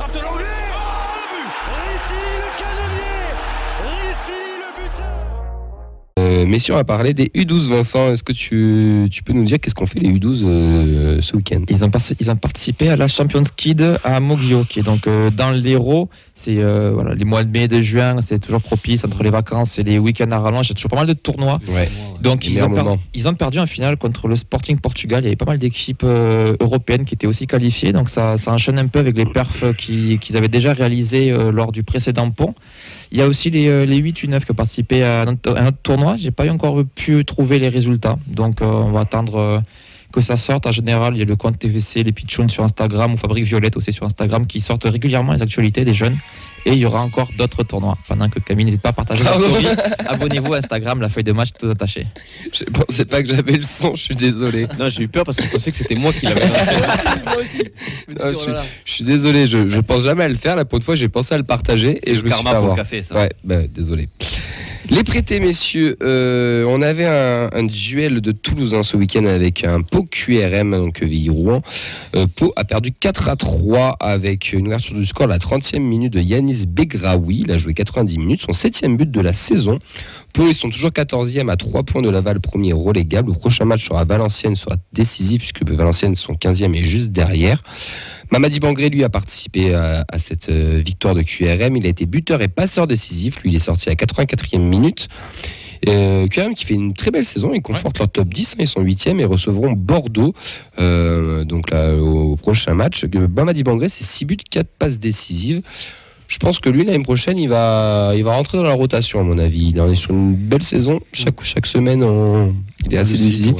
frappe de l'anglais. Oh, le canonnier messieurs, on va parler des U12. Vincent, est-ce que tu, tu peux nous dire qu'est-ce qu'on fait les U12 euh, ce week-end? Ils ont, parti- ils ont participé à la Champions Kid à Mogio, qui est donc euh, dans l'Hérault. C'est euh, voilà, les mois de mai, de juin, c'est toujours propice entre les vacances et les week-ends à rallonge. Il y a toujours pas mal de tournois. Ouais. Donc ils ont, ils perdu en finale contre le Sporting Portugal. Il y avait pas mal d'équipes européennes qui étaient aussi qualifiées. Donc ça, ça enchaîne un peu avec les perfs qui- qu'ils avaient déjà réalisés lors du précédent pont. Il y a aussi les, euh, les 8 U9 qui ont participé à un autre, à un autre tournoi. J'ai pas encore pu trouver les résultats. Donc euh, on va attendre euh, que ça sorte. En général, il y a le compte TVC, les pitchouns sur Instagram ou Fabrique Violette aussi sur Instagram qui sortent régulièrement les actualités des jeunes. Et il y aura encore d'autres tournois. Pendant que Camille n'hésite pas à partager la story, abonnez-vous à Instagram, la feuille de match tout attaché. Je pensais pas que j'avais le son, je suis désolé. Non, j'ai eu peur parce que je pensais que c'était moi qui l'avais Moi aussi. Je dis, Ah, oh là là. Je suis désolé, je, je pense jamais à le faire. Pour une fois, j'ai pensé à le partager et je me suis fait karma pour avoir. le café, ça. Ouais, bah, désolé. Les prêtés, messieurs, euh, on avait un, duel de Toulousain ce week-end avec un Pau QRM, donc Ville-Rouen. Euh, Pau a perdu 4 à 3 avec une ouverture du score à la 30e minute de Yanis Begraoui. Il a joué 90 minutes, son 7 but de la saison. Pau, ils sont toujours 14e à 3 points de Laval, premier relégable. Le prochain match sera Valenciennes, sera décisif puisque Valenciennes sont 15e et juste derrière. Mamadi Bangré, lui, a participé à, cette euh, victoire de QRM. Il a été buteur et passeur décisif. Lui, il est sorti à 84e minute. Euh, QRM qui fait une très belle saison, ils confortent leur top 10, hein, ils sont 8e et recevront Bordeaux euh, donc au, prochain match. Mamadi Bangré, c'est 6 buts, 4 passes décisives. Je pense que lui, l'année prochaine, il va, il va rentrer dans la rotation, à mon avis. Il en est sur une belle saison. Chaque, chaque semaine, on- il est assez décisif.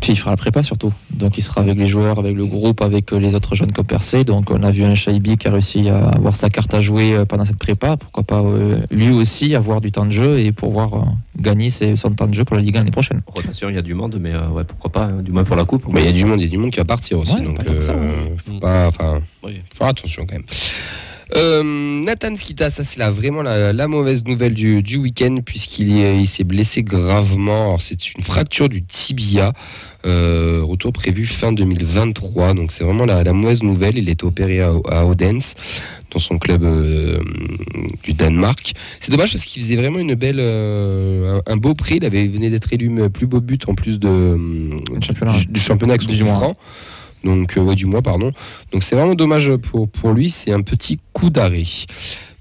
Puis il fera la prépa surtout. Donc il sera avec les joueurs, avec le groupe, avec euh, les autres jeunes qui ont percé. Donc on a vu un Shaibi qui a réussi à avoir sa carte à jouer euh, pendant cette prépa. Pourquoi pas euh, lui aussi avoir du temps de jeu et pouvoir euh, gagner ses- son temps de jeu pour la Ligue 1 l'année prochaine. Rotation, il y a du monde, mais euh, ouais, pourquoi pas, hein, du moins pour la coupe. Mais il y a du monde, il y a du monde qui va partir aussi. Ouais, donc, pas ça, euh, faut Oui. faut faire attention quand même. Euh, Nathan Skita, ça c'est la, vraiment la, la mauvaise nouvelle du, du week-end puisqu'il il s'est blessé gravement. C'est une fracture du tibia. Euh, retour prévu fin 2023. Donc c'est vraiment la, la mauvaise nouvelle. Il est opéré à, à Odense dans son club euh, du Danemark. C'est dommage parce qu'il faisait vraiment une belle, euh, un, un beau prix. Il avait il venait d'être élu plus beau but en plus de, championnat. du, championnat avec son franc. Donc euh, ouais, du mois pardon. Donc c'est vraiment dommage pour, pour lui. C'est un petit coup d'arrêt.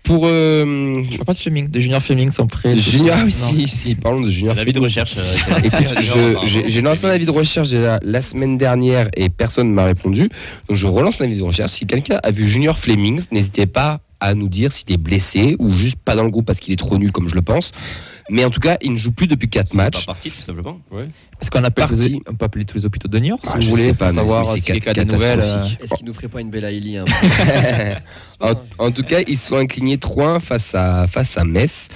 Pour euh, Je parle pas de Fleming, de Junior Fleming sont prêts. Junior, oui, si, si, parlons de Junior. L'avis de recherche. euh, j'ai j'ai lancé un avis de recherche déjà la semaine dernière et personne ne m'a répondu. Donc je relance l'avis de recherche. Si quelqu'un a vu Junior Flemings, n'hésitez pas à nous dire s'il est blessé ou juste pas dans le groupe parce qu'il est trop nul comme je le pense. Mais en tout cas, il ne joue plus depuis 4 C'est pas matchs. parti, tout simplement. Est-ce qu'on appelle Parti. on peut appeler tous les hôpitaux de Niort si Ah, je pour pas, savoir si les cas des nouvelles. euh. Est-ce qu'il nous ferait pas une belle Aïli hein En, en tout cas, ils se sont inclinés 3-1 face à, face à Metz.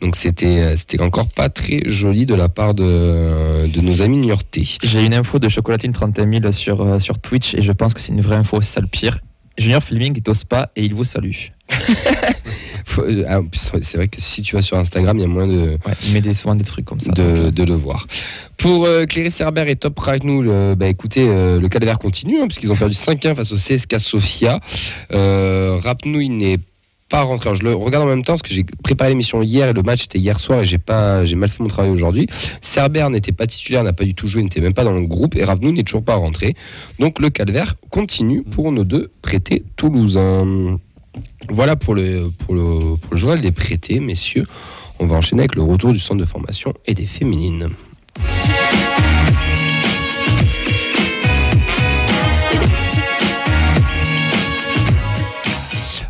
Donc c'était euh, c'était encore pas très joli de la part de, de nos amis niortais. J'ai une info de Chocolatine 31 000 sur, euh, sur Twitch et je pense que c'est une vraie info, c'est ça le pire. Junior Fleming est au spa et il vous salue. Euh, ah, C'est vrai que si tu vas sur Instagram, il y a moins de, Ouais, il met des, souvent des trucs comme ça. de, donc, de le voir. Pour euh, Cléris Herbert et Top Ragnou, le, bah, écoutez, euh, le calvaire continue, hein, puisqu'ils ont perdu 5-1 face au CSK Sofia. Euh, Rapnou, il n'est pas rentré. Alors, je le regarde en même temps, parce que j'ai préparé l'émission hier, et le match était hier soir, et j'ai pas, j'ai mal fait mon travail aujourd'hui. Cerber n'était pas titulaire, n'a pas du tout joué, n'était même pas dans le groupe, et Rapnou n'est toujours pas rentré. Donc le calvaire continue pour nos deux prêtés toulousains. Voilà pour le, pour le, journal des prêtés, messieurs. On va enchaîner avec le retour du centre de formation et des féminines.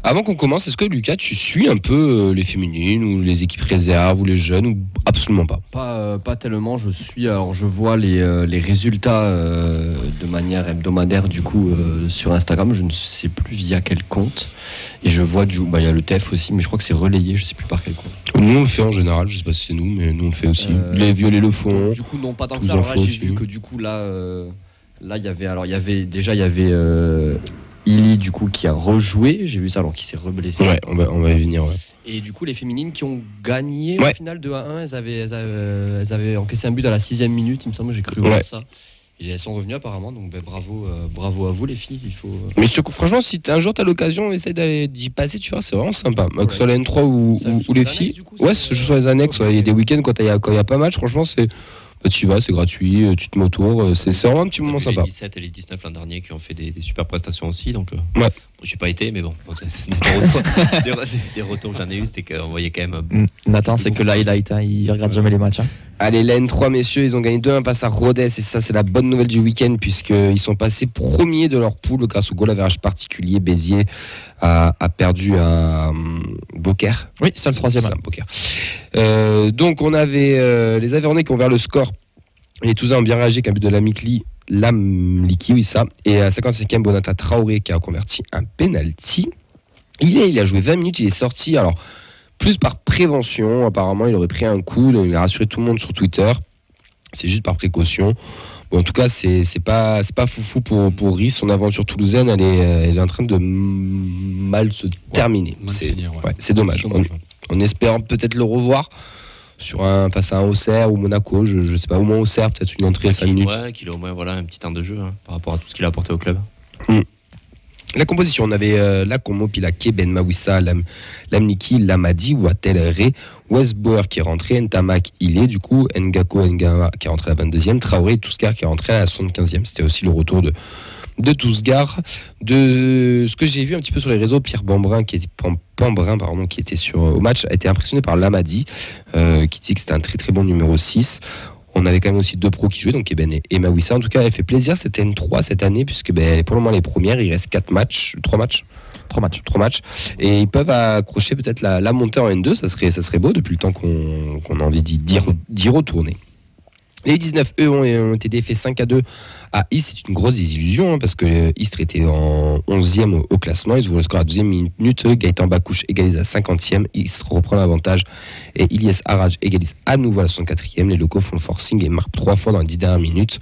Avant qu'on commence, est-ce que Lucas, tu suis un peu euh, les féminines ou les équipes réserves ou les jeunes ou absolument pas? Pas, euh, pas tellement, je suis, alors je vois les, euh, les résultats euh, de manière hebdomadaire du coup euh, sur Instagram, je ne sais plus via quel compte, et je vois du bah, il y a le TF aussi, mais je crois que c'est relayé, je sais plus par quel compte. Nous on le fait en général, je sais pas si c'est nous, mais nous on le fait aussi. Euh, les violets le font. Du coup non pas tant que ça, alors là j'ai vu que du coup là, là il y avait, alors il y avait, déjà il y avait euh, Illy du coup qui a rejoué, j'ai vu ça alors qu'il s'est reblessé. Ouais, on va, on va y venir. ouais. Et du coup, les féminines qui ont gagné Ouais. au final 2 à 1, elles avaient, elles, avaient, elles avaient encaissé un but à la sixième minute, il me semble, j'ai cru voir ça. Et elles sont revenues apparemment, donc ben, bravo, euh, bravo à vous les filles. Il faut. euh, Mais je te- franchement, si un jour tu as l'occasion, essaye d'aller- d'y passer, tu vois, c'est vraiment sympa. Que ce soit la N3 ou, les les filles. annexes, du coup, ouais, je joue sur les annexes. ouais. Il y a des week-ends quand il y, a- a pas match, franchement, c'est. Bah, tu y vas, c'est gratuit, euh, tu te mets autour, euh, c'est vraiment un petit moment sympa. Les 17 et les 19 l'an dernier qui ont fait des, des super prestations aussi. Donc, euh, Ouais. J'ai pas été, mais bon, bon, c'est- c'est des, retours, des, re- des retours que j'en ai eu, c'était qu'on voyait quand même. euh. Nathan, c'est que l'highlight, hein, il regarde jamais les matchs. hein. Allez, la N3, messieurs, ils ont gagné 2-1 face à Rodez, et ça, c'est la bonne nouvelle du week-end, puisqu'ils sont passés premiers de leur poule grâce au goal average particulier. Béziers a, a perdu à Beaucaire. Oui, c'est le troisième. Beaucaire. Euh, donc, on avait euh, les Avernais qui ont ouvert le score. Les Toulousains ont bien réagi avec un but de Lamikli. Lamliki, oui, ça. Et à 55e, Bonata Traoré qui a converti un penalty. Il, est, il a joué 20 minutes, il est sorti. Alors, plus par prévention, apparemment, il aurait pris un coup. Il a rassuré tout le monde sur Twitter. C'est juste par précaution. Bon, en tout cas, c'est c'est pas, c'est pas foufou pour, pour Rhys. Son aventure toulousaine, elle est, euh, elle est en train de mal se terminer. C'est ouais. dommage. En, en espérant peut-être le revoir sur un, face à un Auxerre ou Monaco, je, je sais pas, au moins Auxerre, peut-être une entrée à 5 qu'il- minutes. ouais, qu'il ait au moins voilà, un petit temps de jeu hein, par rapport à tout ce qu'il a apporté au club. La composition, on avait euh, Lakomo, Pilake, Ben Mawissa, Lam, Lamniki, Lamadi, Watel, Ré, Westbauer qui est rentré, Ntamak, il est du coup, Ngako, Ngawa qui est rentré à la 22e, Traoré Touskar qui est rentré à la 75e. C'était aussi le retour de, de Touskar. De ce que j'ai vu un petit peu sur les réseaux, Pierre Bambrin, qui était, Pam- Pambrin, qui était sur, au match, a été impressionné par Lamadi, euh, qui dit que c'était un très très bon numéro 6. On avait quand même aussi deux pros qui jouaient, donc Eben et et Mawissa. En tout cas, elle fait plaisir cette N3 cette année, puisque ben, elle est pour le moment les premières. Il reste quatre matchs, trois matchs, Trois matchs. trois matchs, et ils peuvent accrocher peut-être la, la montée en N2. Ça serait, ça serait beau depuis le temps qu'on a envie d'y retourner. Les U19, eux, ont, ont été défaits 5 à 2 à Istres. C'est une grosse désillusion hein, parce que Istres était en 11e au, classement. Ils ouvrent le score à 12e minute. Gaëtan Bacouche égalise à 50e. Istres reprend l'avantage et Ilyes Haraj égalise à nouveau à la 64e. Les locaux font le forcing et marquent trois fois dans les 10 dernières minutes.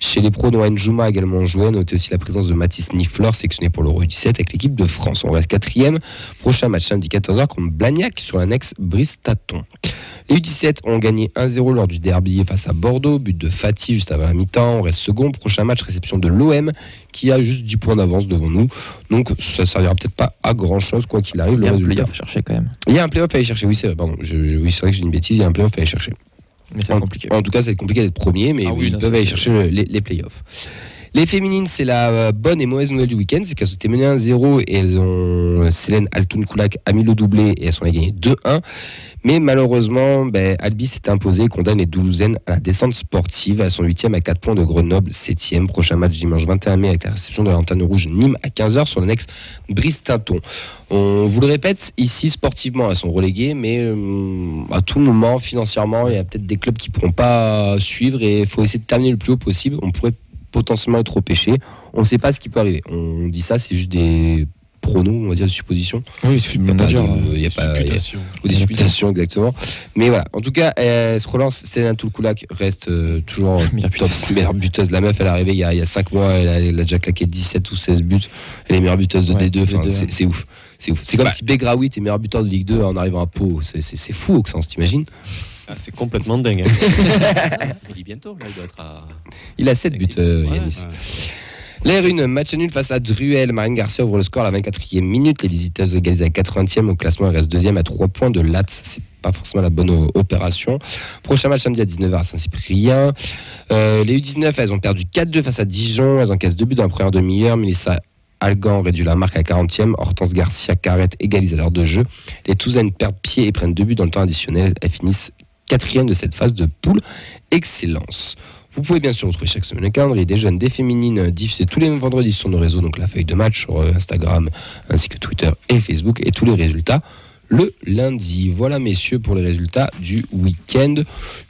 Chez les pros, Noël Jouma a également joué. Notez aussi la présence de Mathis Niflor, sélectionné pour l'Euro 17 avec l'équipe de France. On reste quatrième. Prochain match samedi 14h contre Blagnac sur l'annexe Bristaton. Les U17 ont gagné 1-0 lors du derby face à Bordeaux. But de Fatih juste avant la mi-temps. On reste second. Prochain match, réception de l'OM qui a juste 10 points d'avance devant nous. Donc ça servira peut-être pas à grand chose quoi qu'il arrive. Il y Le un résultat. playoff à chercher quand même. Il y a un playoff à aller chercher. Oui, c'est vrai. Pardon. Je, je- oui, c'est vrai que j'ai une bêtise. Il y a un playoff à aller chercher. Mais c'est En, compliqué. en tout cas, être compliqué d'être premier, mais Ah oui, ils peuvent aller c'est- chercher le- les, les playoffs. Les féminines, c'est la euh, bonne et mauvaise nouvelle du week-end, c'est qu'elles ont été menées 1-0 et elles ont Célène Altoun Koulak a mis le doublé et elles sont allées gagner 2-1. Mais malheureusement, ben, Albi s'est imposé condamne les Doulousaines à la descente sportive. Elles sont 8e à 4 points de Grenoble, 7e. Prochain match dimanche 21 mai avec la réception de la Lanterne Rouge Nîmes à 15h sur l'annexe Bristaton. On vous le répète, ici sportivement elles sont reléguées, mais euh, à tout moment financièrement il y a peut-être des clubs qui pourront pas suivre et il faut essayer de terminer le plus haut possible. On pourrait potentiellement être repêché. On ne sait pas ce qui peut arriver. On dit ça, c'est juste des pronos, on va dire, des suppositions. Oui, il suffit de Il y a pas manager. de- hein. il y a pas- y a- Supputation. ou des supputations exactement. Mais voilà, en tout cas, elle se relance. Céline Toulkoulak reste euh, toujours top, meilleure buteuse. La meuf, elle est arrivée il y a, il y a 5 mois, elle a, elle a déjà claqué 17 ou 16 buts. Elle est meilleure buteuse de Ouais, D2. Enfin, D2, c'est ouais. ouf. C'est ouf. C'est comme Bah. si Begraoui était meilleur buteur de Ligue 2 en arrivant à Pau. C'est fou, Auxence, t'imagines? Ah, c'est complètement dingue. hein. Il dit bientôt, là, il doit être à. Il a 7 buts, euh, Yanis. ouais. L'air une, match nul face à Druel. Marine Garcia ouvre le score à la 24e minute. Les visiteuses égalisent à 80e. Au classement, elles restent deuxième à 3 points de Latz. C'est pas forcément la bonne opération. Prochain match samedi à 19h à Saint-Cyprien. Euh, les U19, elles ont perdu 4-2 face à Dijon. Elles encaissent deux buts dans la première demi-heure. Mélissa Algan réduit la marque à 40e. Hortense Garcia Carrette égalise à l'heure de jeu. Les Touzaines perdent pied et prennent deux buts dans le temps additionnel. Elles finissent quatrième de cette phase de poule. Excellence. Vous pouvez bien sûr retrouver chaque semaine le calendrier des jeunes, des féminines diffusés tous les vendredis sur nos réseaux, donc la feuille de match sur euh, Instagram ainsi que Twitter et Facebook, et tous les résultats le lundi. Voilà messieurs pour les résultats du week-end,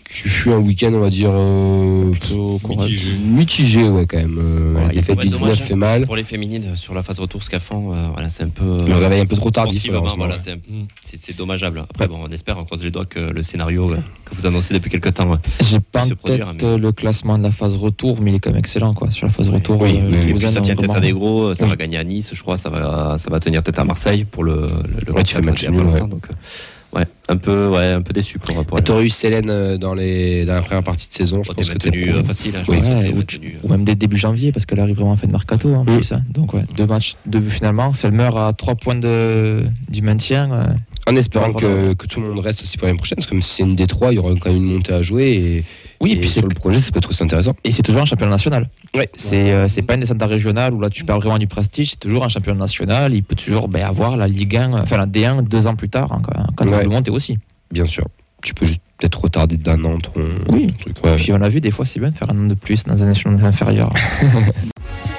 qui fut un week-end on va dire euh, Plutôt. Mitigé. mitigé ouais quand même. Euh, Ouais, la défaite ouais, du 19 dommage, fait mal. Pour les féminines, sur la phase retour Scafan, euh, voilà, c'est un peu. euh, Le réveil un peu trop tardif voilà, Mm. c'est c'est dommageable. Après, bon, on espère, on croise les doigts que le scénario euh, que vous annoncez depuis quelques temps. euh, J'ai pas se en produire, tête mais- euh, le classement de la phase retour, mais il est quand même excellent quoi. Sur la phase retour, Oui, euh, ça tient tête à des gros, ça Oui. va gagner à Nice, je crois, ça va, ça va tenir tête à Marseille pour le, le, le Ouais, tu fais match Un peu, ouais, un peu déçu pour, pour Tu aurais eu Célène euh, dans, les, dans la première partie de saison. Je Bon, pense que t'es maintenu euh, facile, hein, je Oui. pense que Ouais, t'es ou, maintenu, euh. ou même dès début janvier, parce qu'elle arrive vraiment en fin de mercato en Mm. plus. hein. Donc, ouais, deux matchs, deux buts finalement. Si elle meurt à trois points de, du maintien, euh, En espérant que, que tout le monde reste aussi pour l'année prochaine, parce que comme si c'est une des trois, il y aura quand même une montée à jouer. Et, oui, et puis sur le projet, ça peut être aussi intéressant. et c'est toujours un championnat national. Ouais. C'est euh, pas une descente régionale où là tu perds vraiment du prestige, c'est toujours un championnat national. Il peut toujours ben, avoir la Ligue 1, enfin la D1 deux ans plus tard, hein, quand, Ouais. le monte aussi. Bien sûr. Tu peux juste peut-être retarder d'un an ton, Oui. ton truc. ouais. Puis on a vu des fois c'est bien de faire un an de plus dans un échelon inférieur.